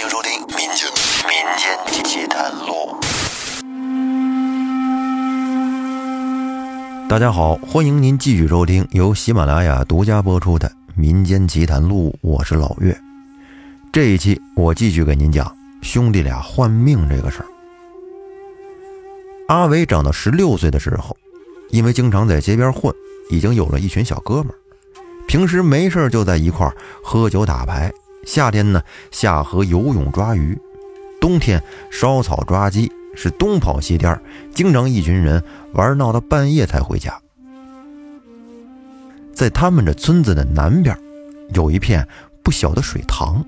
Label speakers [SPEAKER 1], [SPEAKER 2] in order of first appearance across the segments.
[SPEAKER 1] 欢迎收听《民间民间奇谈录》。
[SPEAKER 2] 大家好，欢迎您继续收听由喜马拉雅独家播出的《民间奇谈录》，我是老岳。这一期我继续给您讲兄弟俩换命这个事儿。阿伟长到十六岁的时候，因为经常在街边混，已经有了一群小哥们儿。平时没事就在一块儿喝酒打牌，夏天呢下河游泳抓鱼，冬天烧草抓鸡，是东跑西颠，经常一群人玩闹到半夜才回家。在他们这村子的南边，有一片不小的水塘。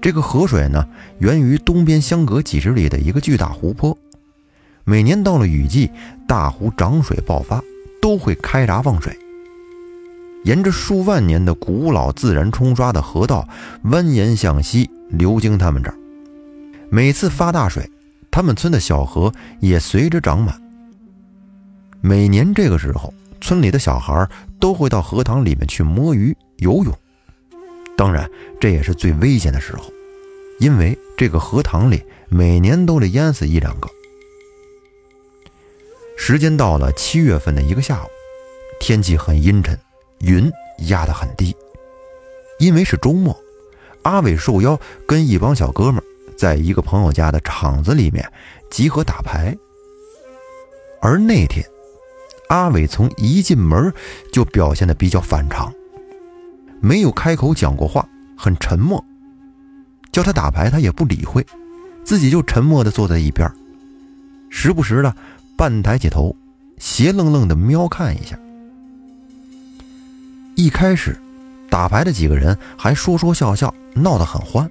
[SPEAKER 2] 这个河水呢，源于东边相隔几十里的一个巨大湖泊。每年到了雨季，大湖涨水爆发，都会开闸放水。沿着数万年的古老自然冲刷的河道，蜿蜒向西流经他们这儿。每次发大水，他们村的小河也随之涨满。每年这个时候，村里的小孩都会到河塘里面去摸鱼、游泳。当然，这也是最危险的时候，因为这个河塘里每年都得淹死一两个。时间到了七月份的一个下午，天气很阴沉，云压得很低。因为是周末，阿伟受邀跟一帮小哥们在一个朋友家的场子里面集合打牌。而那天，阿伟从一进门就表现得比较反常，没有开口讲过话，很沉默。叫他打牌，他也不理会，自己就沉默地坐在一边，时不时的。半抬起头，斜愣愣的瞄看一下。一开始，打牌的几个人还说说笑笑，闹得很欢。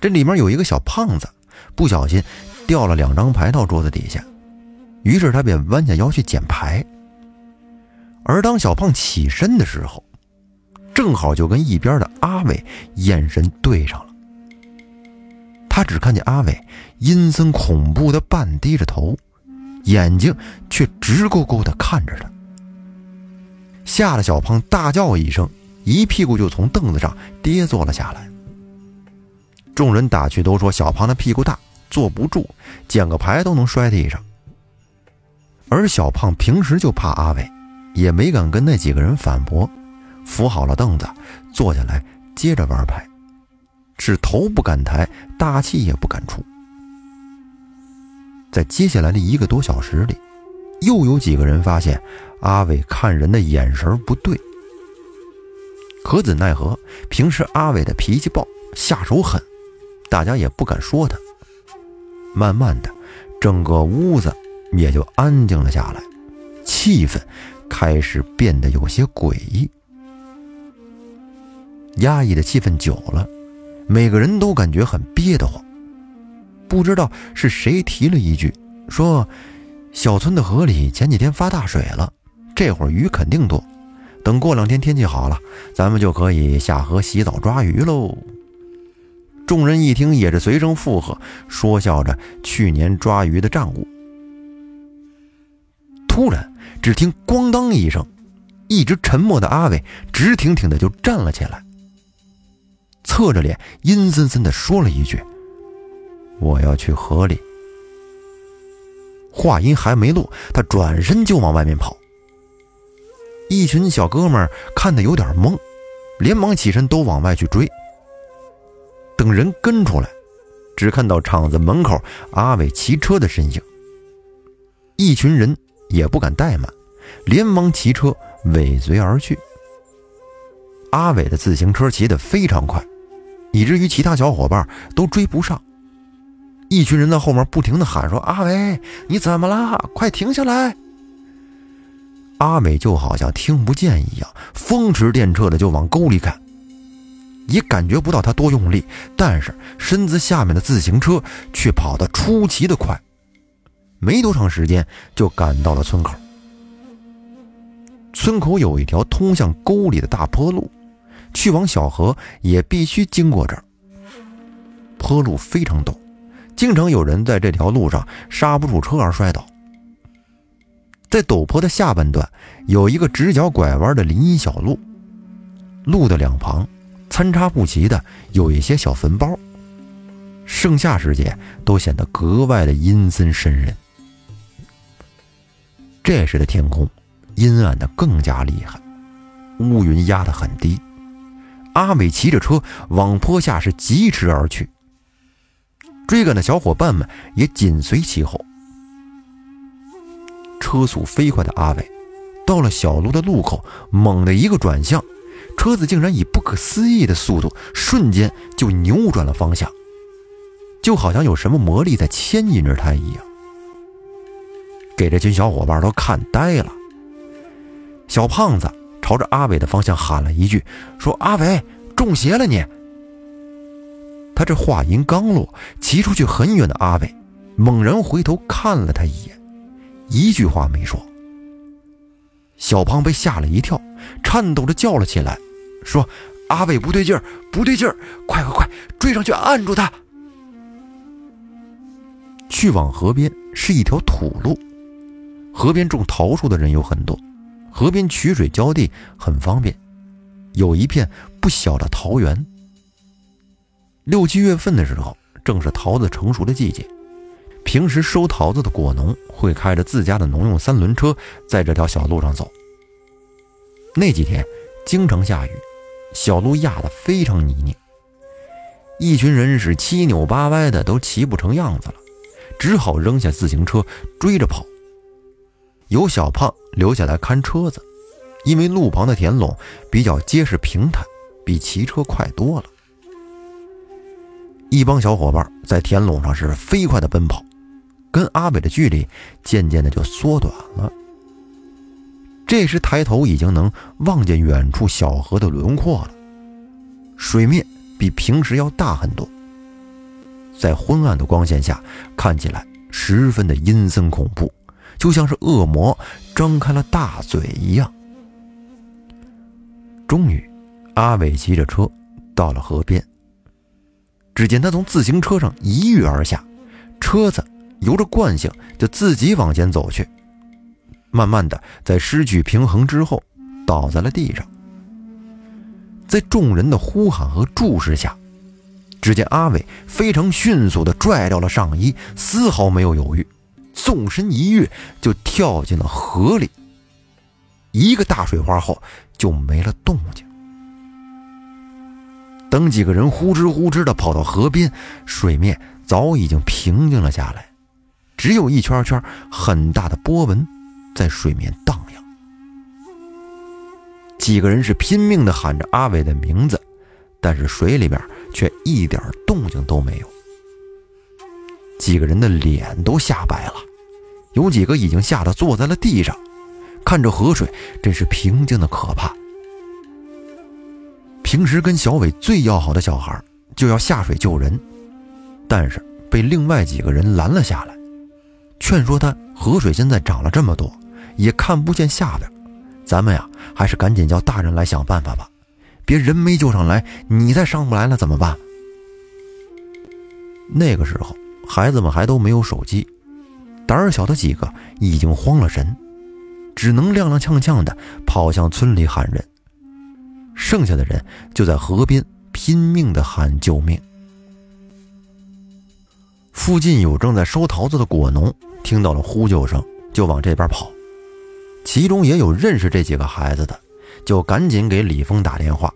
[SPEAKER 2] 这里面有一个小胖子，不小心掉了两张牌到桌子底下，于是他便弯下腰去捡牌。而当小胖起身的时候，正好就跟一边的阿伟眼神对上了。他只看见阿伟阴森恐怖的半低着头。眼睛却直勾勾的看着他，吓得小胖大叫一声，一屁股就从凳子上跌坐了下来。众人打趣都说小胖的屁股大，坐不住，捡个牌都能摔地上。而小胖平时就怕阿伟，也没敢跟那几个人反驳，扶好了凳子，坐下来接着玩牌，是头不敢抬，大气也不敢出。在接下来的一个多小时里，又有几个人发现阿伟看人的眼神不对。可怎奈何，平时阿伟的脾气暴，下手狠，大家也不敢说他。慢慢的，整个屋子也就安静了下来，气氛开始变得有些诡异。压抑的气氛久了，每个人都感觉很憋得慌。不知道是谁提了一句，说：“小村的河里前几天发大水了，这会儿鱼肯定多。等过两天天气好了，咱们就可以下河洗澡抓鱼喽。”众人一听，也是随声附和，说笑着去年抓鱼的账务。突然，只听“咣当”一声，一直沉默的阿伟直挺挺的就站了起来，侧着脸，阴森森的说了一句。我要去河里。话音还没落，他转身就往外面跑。一群小哥们看得有点懵，连忙起身都往外去追。等人跟出来，只看到厂子门口阿伟骑车的身影。一群人也不敢怠慢，连忙骑车尾随而去。阿伟的自行车骑得非常快，以至于其他小伙伴都追不上。一群人在后面不停的喊说：“阿伟，你怎么了？快停下来！”阿伟就好像听不见一样，风驰电掣的就往沟里赶。也感觉不到他多用力，但是身子下面的自行车却跑得出奇的快，没多长时间就赶到了村口。村口有一条通向沟里的大坡路，去往小河也必须经过这儿。坡路非常陡。经常有人在这条路上刹不住车而摔倒。在陡坡的下半段有一个直角拐弯的林荫小路，路的两旁参差不齐的有一些小坟包。盛夏时节都显得格外的阴森渗人。这时的天空阴暗的更加厉害，乌云压得很低。阿伟骑着车往坡下是疾驰而去，追赶的小伙伴们也紧随其后。车速飞快的阿伟，到了小路的路口，猛的一个转向，车子竟然以不可思议的速度，瞬间就扭转了方向，就好像有什么魔力在牵引着他一样，给这群小伙伴都看呆了。小胖子朝着阿伟的方向喊了一句：“说阿伟中邪了你。”他这话音刚落，骑出去很远的阿伟猛然回头看了他一眼。一句话没说，小胖被吓了一跳，颤抖着叫了起来，说：“阿伟不对劲儿，不对劲儿，快快快，追上去按住他！”去往河边是一条土路，河边种桃树的人有很多，河边取水浇地很方便，有一片不小的桃园。六七月份的时候，正是桃子成熟的季节。平时收桃子的果农会开着自家的农用三轮车，在这条小路上走。那几天经常下雨，小路压得非常泥泞，一群人是七扭八歪的，都骑不成样子了，只好扔下自行车追着跑。有小胖留下来看车子，因为路旁的田垄比较结实平坦，比骑车快多了。一帮小伙伴在田垄上是飞快的奔跑。跟阿伟的距离渐渐的就缩短了。这时抬头已经能望见远处小河的轮廓了，水面比平时要大很多，在昏暗的光线下看起来十分的阴森恐怖，就像是恶魔张开了大嘴一样。终于，阿伟骑着车到了河边。只见他从自行车上一跃而下，车子。由着惯性，就自己往前走去。慢慢的，在失去平衡之后，倒在了地上。在众人的呼喊和注视下，只见阿伟非常迅速的拽掉了上衣，丝毫没有犹豫，纵身一跃，就跳进了河里。一个大水花后，就没了动静。等几个人呼哧呼哧的跑到河边，水面早已经平静了下来。只有一圈圈很大的波纹在水面荡漾，几个人是拼命的喊着阿伟的名字，但是水里边却一点动静都没有。几个人的脸都吓白了，有几个已经吓得坐在了地上，看着河水真是平静的可怕。平时跟小伟最要好的小孩就要下水救人，但是被另外几个人拦了下来。劝说他，河水现在涨了这么多，也看不见下边，咱们呀，还是赶紧叫大人来想办法吧，别人没救上来，你再上不来了怎么办？那个时候，孩子们还都没有手机，胆小的几个已经慌了神，只能踉踉跄跄的跑向村里喊人，剩下的人就在河边拼命的喊救命。附近有正在收桃子的果农。听到了呼救声，就往这边跑。其中也有认识这几个孩子的，就赶紧给李峰打电话。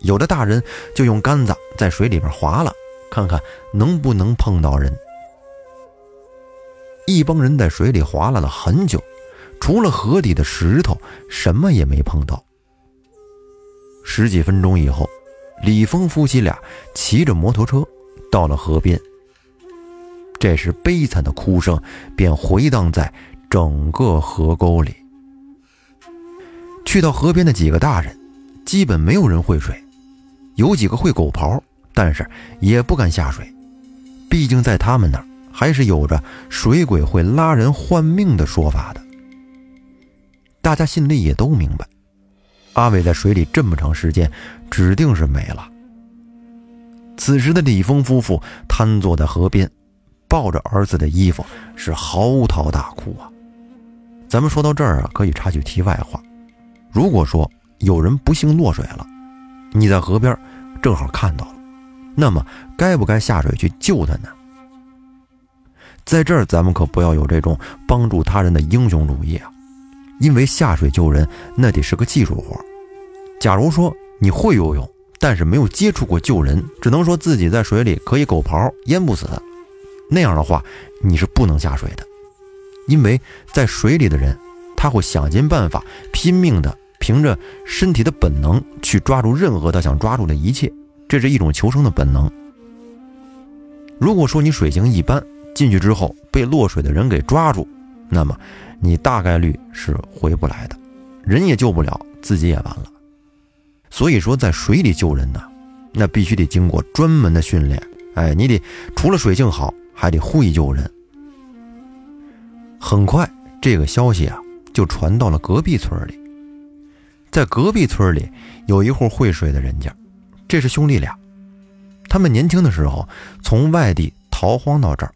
[SPEAKER 2] 有的大人就用杆子在水里边划了，看看能不能碰到人。一帮人在水里划拉了很久，除了河底的石头，什么也没碰到。十几分钟以后，李峰夫妻俩骑着摩托车到了河边。这时，悲惨的哭声便回荡在整个河沟里。去到河边的几个大人，基本没有人会水，有几个会狗刨，但是也不敢下水，毕竟在他们那儿还是有着水鬼会拉人换命的说法的。大家心里也都明白，阿伟在水里这么长时间，指定是没了。此时的李峰夫妇瘫坐在河边。抱着儿子的衣服是嚎啕大哭啊！咱们说到这儿啊，可以插句题外话：如果说有人不幸落水了，你在河边正好看到了，那么该不该下水去救他呢？在这儿，咱们可不要有这种帮助他人的英雄主义啊！因为下水救人那得是个技术活。假如说你会游泳，但是没有接触过救人，只能说自己在水里可以狗刨淹不死，那样的话你是不能下水的。因为在水里的人，他会想尽办法，拼命的凭着身体的本能去抓住任何他想抓住的一切，这是一种求生的本能。如果说你水性一般，进去之后被落水的人给抓住，那么你大概率是回不来的，人也救不了，自己也完了。所以说，在水里救人呢，那必须得经过专门的训练。哎，你得除了水性好，还得会救人。很快，这个消息啊就传到了隔壁村里。在隔壁村里有一户会水的人家，这是兄弟俩，他们年轻的时候从外地逃荒到这儿。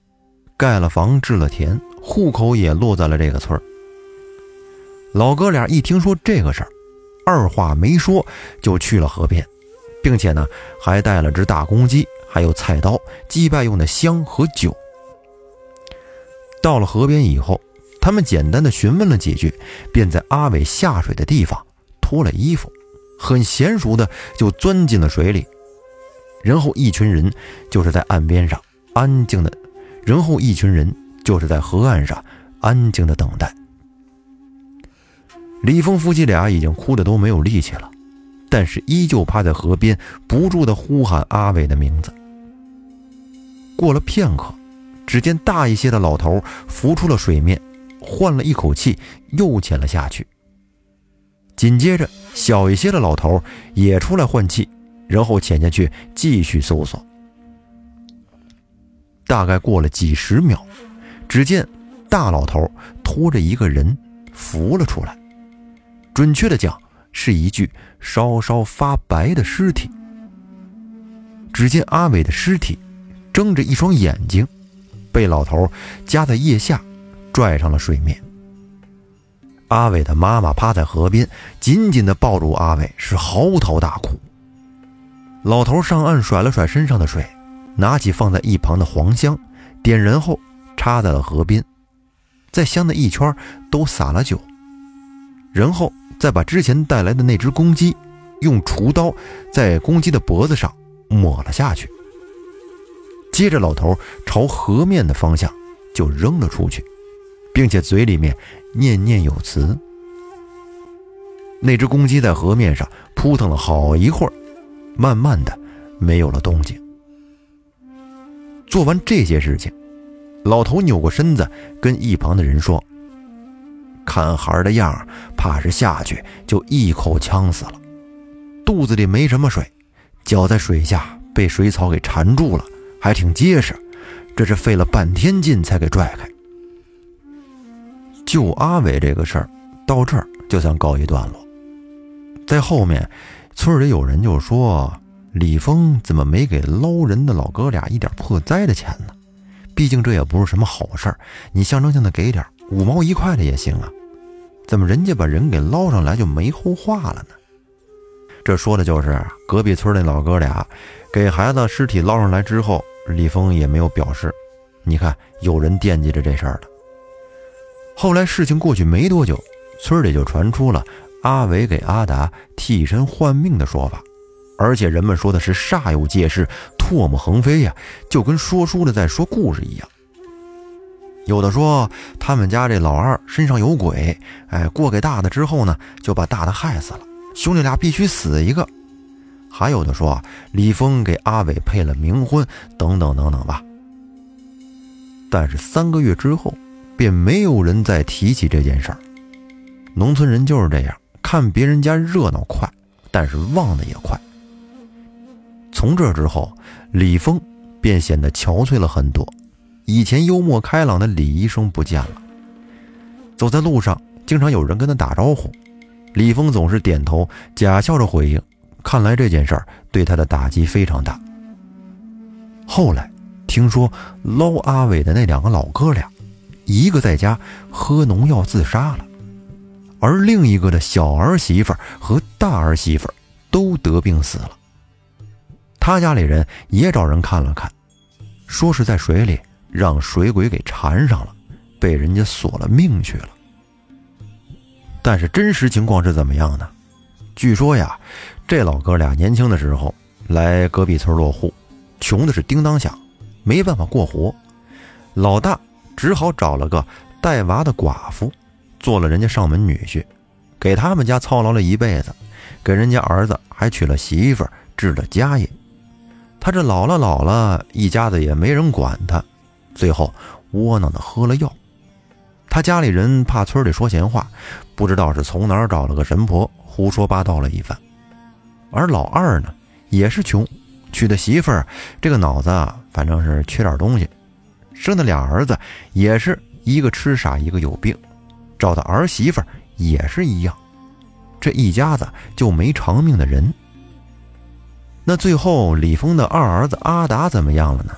[SPEAKER 2] 盖了房，置了田，户口也落在了这个村儿。老哥俩一听说这个事儿，二话没说就去了河边，并且呢还带了只大公鸡，还有菜刀、祭拜用的香和酒。到了河边以后，他们简单的询问了几句，便在阿伟下水的地方脱了衣服，很娴熟的就钻进了水里。然后一群人就是在岸边上安静的。然后，一群人就是在河岸上安静的等待。李峰夫妻俩已经哭得都没有力气了，但是依旧趴在河边，不住的呼喊阿伟的名字。过了片刻，只见大一些的老头浮出了水面，换了一口气，又潜了下去。紧接着，小一些的老头也出来换气，然后潜下去继续搜索。大概过了几十秒，只见大老头拖着一个人浮了出来，准确的讲，是一具稍稍发白的尸体。只见阿伟的尸体睁着一双眼睛，被老头夹在腋下，拽上了水面。阿伟的妈妈趴在河边，紧紧地抱住阿伟，是嚎啕大哭。老头上岸，甩了甩身上的水。拿起放在一旁的黄香，点燃后插在了河边，在香的一圈都撒了酒，然后再把之前带来的那只公鸡，用锄刀在公鸡的脖子上抹了下去。接着，老头朝河面的方向就扔了出去，并且嘴里面念念有词。那只公鸡在河面上扑腾了好一会儿，慢慢的没有了动静。做完这些事情，老头扭过身子，跟一旁的人说：“看孩儿的样怕是下去就一口呛死了。肚子里没什么水，脚在水下被水草给缠住了，还挺结实。这是费了半天劲才给拽开。救阿伟这个事儿到这儿就算告一段落。在后面，村里有人就说。”李峰怎么没给捞人的老哥俩一点破灾的钱呢？毕竟这也不是什么好事儿，你象征性的给点五毛一块的也行啊。怎么人家把人给捞上来就没后话了呢？这说的就是隔壁村那老哥俩给孩子尸体捞上来之后，李峰也没有表示。你看，有人惦记着这事儿了。后来事情过去没多久，村里就传出了阿伟给阿达替身换命的说法。而且人们说的是煞有介事、唾沫横飞呀，就跟说书的在说故事一样。有的说他们家这老二身上有鬼，哎，过给大的之后呢，就把大的害死了，兄弟俩必须死一个。还有的说李峰给阿伟配了冥婚，等等等等吧。但是三个月之后，便没有人再提起这件事儿。农村人就是这样，看别人家热闹快，但是忘的也快。从这之后，李峰便显得憔悴了很多，以前幽默开朗的李医生不见了。走在路上，经常有人跟他打招呼，李峰总是点头，假笑着回应。看来这件事儿对他的打击非常大。后来听说捞阿伟的那两个老哥俩，一个在家喝农药自杀了，而另一个的小儿媳妇和大儿媳妇都得病死了。他家里人也找人看了看，说是在水里让水鬼给缠上了，被人家索了命去了。但是真实情况是怎么样呢？据说呀，这老哥俩年轻的时候来隔壁村落户，穷的是叮当响，没办法过活。老大只好找了个带娃的寡妇，做了人家上门女婿，给他们家操劳了一辈子，给人家儿子还娶了媳妇，置了家业。他这老了老了，一家子也没人管他，最后窝囊的喝了药。他家里人怕村里说闲话，不知道是从哪儿找了个神婆，胡说八道了一番。而老二呢，也是穷，娶的媳妇儿，这个脑子啊，反正是缺点东西。生的俩儿子，也是一个痴傻，一个有病。找的儿媳妇也是一样，这一家子就没长命的人。那最后李峰的二儿子阿达怎么样了呢？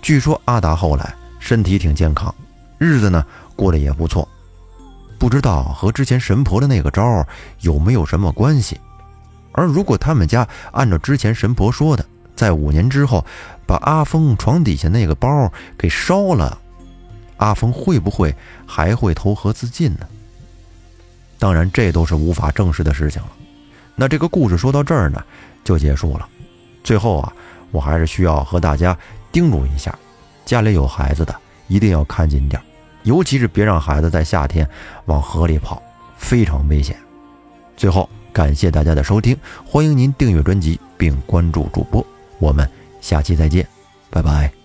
[SPEAKER 2] 据说阿达后来身体挺健康。日子呢过得也不错，不知道和之前神婆的那个招有没有什么关系。而如果他们家按照之前神婆说的，在五年之后把阿峰床底下那个包给烧了，阿峰会不会还会投河自尽呢？当然，这都是无法证实的事情了。那这个故事说到这儿呢，就结束了。最后啊，我还是需要和大家叮嘱一下，家里有孩子的一定要看紧点儿。尤其是别让孩子在夏天往河里跑，非常危险。最后，感谢大家的收听，欢迎您订阅专辑并关注主播，我们下期再见，拜拜。